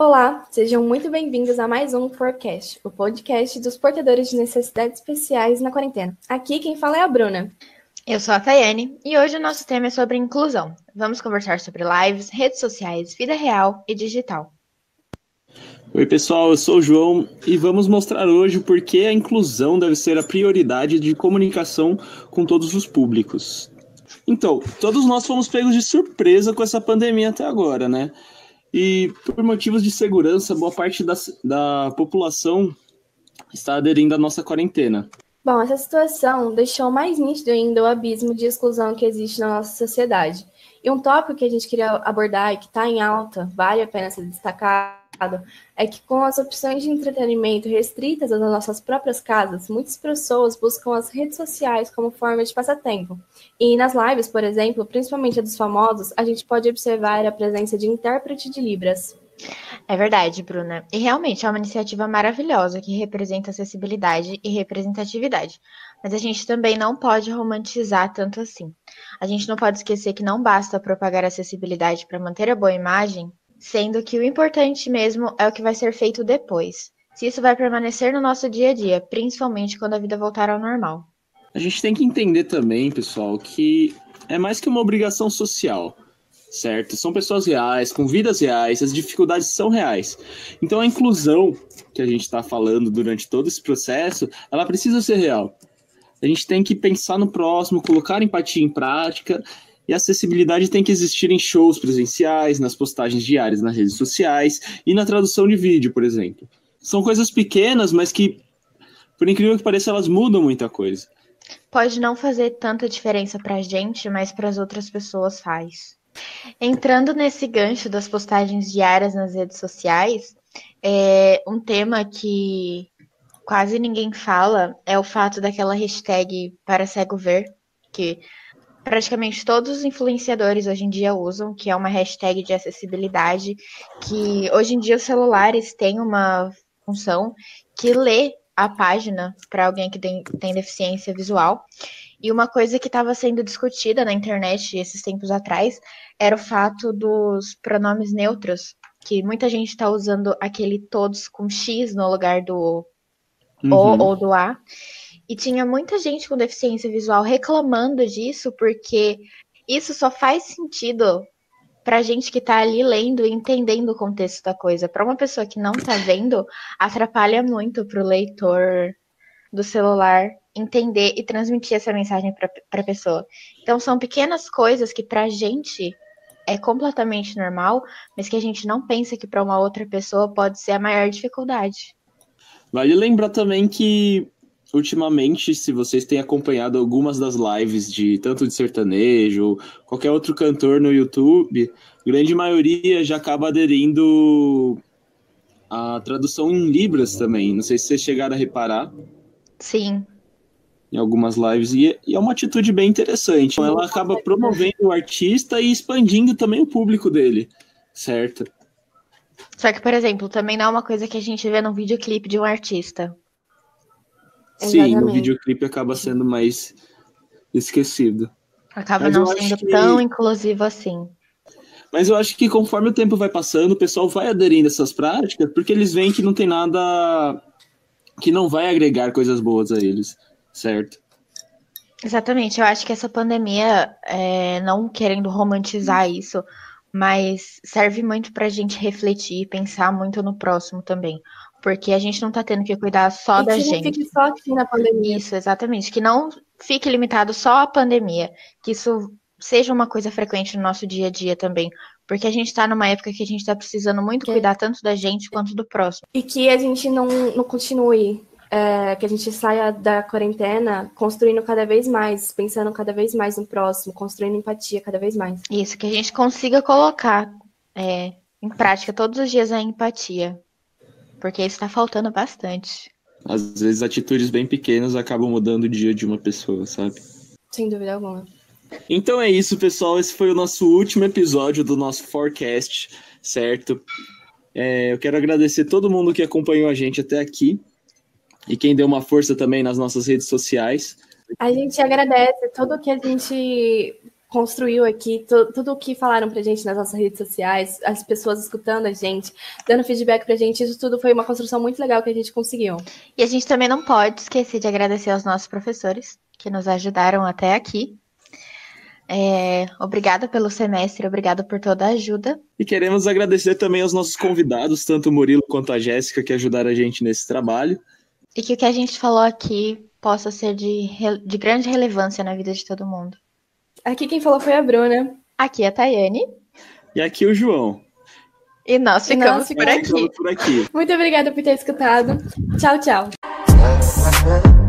Olá, sejam muito bem-vindos a mais um Forecast, o podcast dos portadores de necessidades especiais na quarentena. Aqui quem fala é a Bruna. Eu sou a Tayane e hoje o nosso tema é sobre inclusão. Vamos conversar sobre lives, redes sociais, vida real e digital. Oi, pessoal, eu sou o João e vamos mostrar hoje o porquê a inclusão deve ser a prioridade de comunicação com todos os públicos. Então, todos nós fomos pegos de surpresa com essa pandemia até agora, né? E por motivos de segurança, boa parte da, da população está aderindo à nossa quarentena. Bom, essa situação deixou mais nítido ainda o abismo de exclusão que existe na nossa sociedade. E um tópico que a gente queria abordar e que está em alta, vale a pena ser destacado, é que com as opções de entretenimento restritas às nossas próprias casas, muitas pessoas buscam as redes sociais como forma de passatempo. E nas lives, por exemplo, principalmente a dos famosos, a gente pode observar a presença de intérprete de Libras. É verdade, Bruna. E realmente é uma iniciativa maravilhosa que representa acessibilidade e representatividade. Mas a gente também não pode romantizar tanto assim. A gente não pode esquecer que não basta propagar acessibilidade para manter a boa imagem sendo que o importante mesmo é o que vai ser feito depois. Se isso vai permanecer no nosso dia a dia, principalmente quando a vida voltar ao normal. A gente tem que entender também, pessoal, que é mais que uma obrigação social, certo? São pessoas reais, com vidas reais, as dificuldades são reais. Então a inclusão que a gente está falando durante todo esse processo, ela precisa ser real. A gente tem que pensar no próximo, colocar empatia em prática e acessibilidade tem que existir em shows presenciais, nas postagens diárias nas redes sociais e na tradução de vídeo, por exemplo. São coisas pequenas, mas que, por incrível que pareça, elas mudam muita coisa. Pode não fazer tanta diferença para a gente, mas para as outras pessoas faz. Entrando nesse gancho das postagens diárias nas redes sociais, é um tema que quase ninguém fala é o fato daquela hashtag para cego ver, que praticamente todos os influenciadores hoje em dia usam, que é uma hashtag de acessibilidade, que hoje em dia os celulares têm uma função que lê a página para alguém que tem, tem deficiência visual. E uma coisa que estava sendo discutida na internet esses tempos atrás era o fato dos pronomes neutros, que muita gente está usando aquele todos com X no lugar do uhum. O ou do A. E tinha muita gente com deficiência visual reclamando disso, porque isso só faz sentido pra gente que tá ali lendo e entendendo o contexto da coisa. Para uma pessoa que não tá vendo, atrapalha muito pro leitor do celular entender e transmitir essa mensagem para a pessoa. Então são pequenas coisas que pra gente é completamente normal, mas que a gente não pensa que para uma outra pessoa pode ser a maior dificuldade. Vale lembrar também que ultimamente, se vocês têm acompanhado algumas das lives de tanto de sertanejo ou qualquer outro cantor no YouTube, grande maioria já acaba aderindo à tradução em libras também. Não sei se vocês chegaram a reparar. Sim. Em algumas lives, e, e é uma atitude bem interessante. Então, ela acaba promovendo o artista e expandindo também o público dele, certo? Só que, por exemplo, também não é uma coisa que a gente vê num videoclipe de um artista. Sim, o videoclipe acaba sendo mais esquecido. Acaba Mas não sendo que... tão inclusivo assim. Mas eu acho que conforme o tempo vai passando, o pessoal vai aderindo a essas práticas, porque eles veem que não tem nada que não vai agregar coisas boas a eles, certo? Exatamente, eu acho que essa pandemia, é, não querendo romantizar isso, mas serve muito para a gente refletir e pensar muito no próximo também. Porque a gente não tá tendo que cuidar só e da que gente. Que fique só aqui na pandemia. Isso, exatamente. Que não fique limitado só à pandemia. Que isso seja uma coisa frequente no nosso dia a dia também. Porque a gente está numa época que a gente está precisando muito cuidar tanto da gente quanto do próximo. E que a gente não, não continue, é, que a gente saia da quarentena construindo cada vez mais, pensando cada vez mais no próximo, construindo empatia cada vez mais. Isso, que a gente consiga colocar é, em prática todos os dias a empatia. Porque isso está faltando bastante. Às vezes atitudes bem pequenas acabam mudando o dia de uma pessoa, sabe? Sem dúvida alguma. Então é isso, pessoal. Esse foi o nosso último episódio do nosso forecast, certo? É, eu quero agradecer todo mundo que acompanhou a gente até aqui e quem deu uma força também nas nossas redes sociais. A gente agradece tudo que a gente construiu aqui, tudo o que falaram pra gente nas nossas redes sociais, as pessoas escutando a gente, dando feedback pra gente, isso tudo foi uma construção muito legal que a gente conseguiu. E a gente também não pode esquecer de agradecer aos nossos professores que nos ajudaram até aqui. É, obrigada pelo semestre, obrigada por toda a ajuda. E queremos agradecer também aos nossos convidados, tanto o Murilo quanto a Jéssica, que ajudaram a gente nesse trabalho. E que o que a gente falou aqui possa ser de, de grande relevância na vida de todo mundo. Aqui quem falou foi a Bruna. Aqui a Tayane. E aqui o João. E nós ficamos, nós ficamos por, aqui. por aqui. Muito obrigada por ter escutado. Tchau, tchau.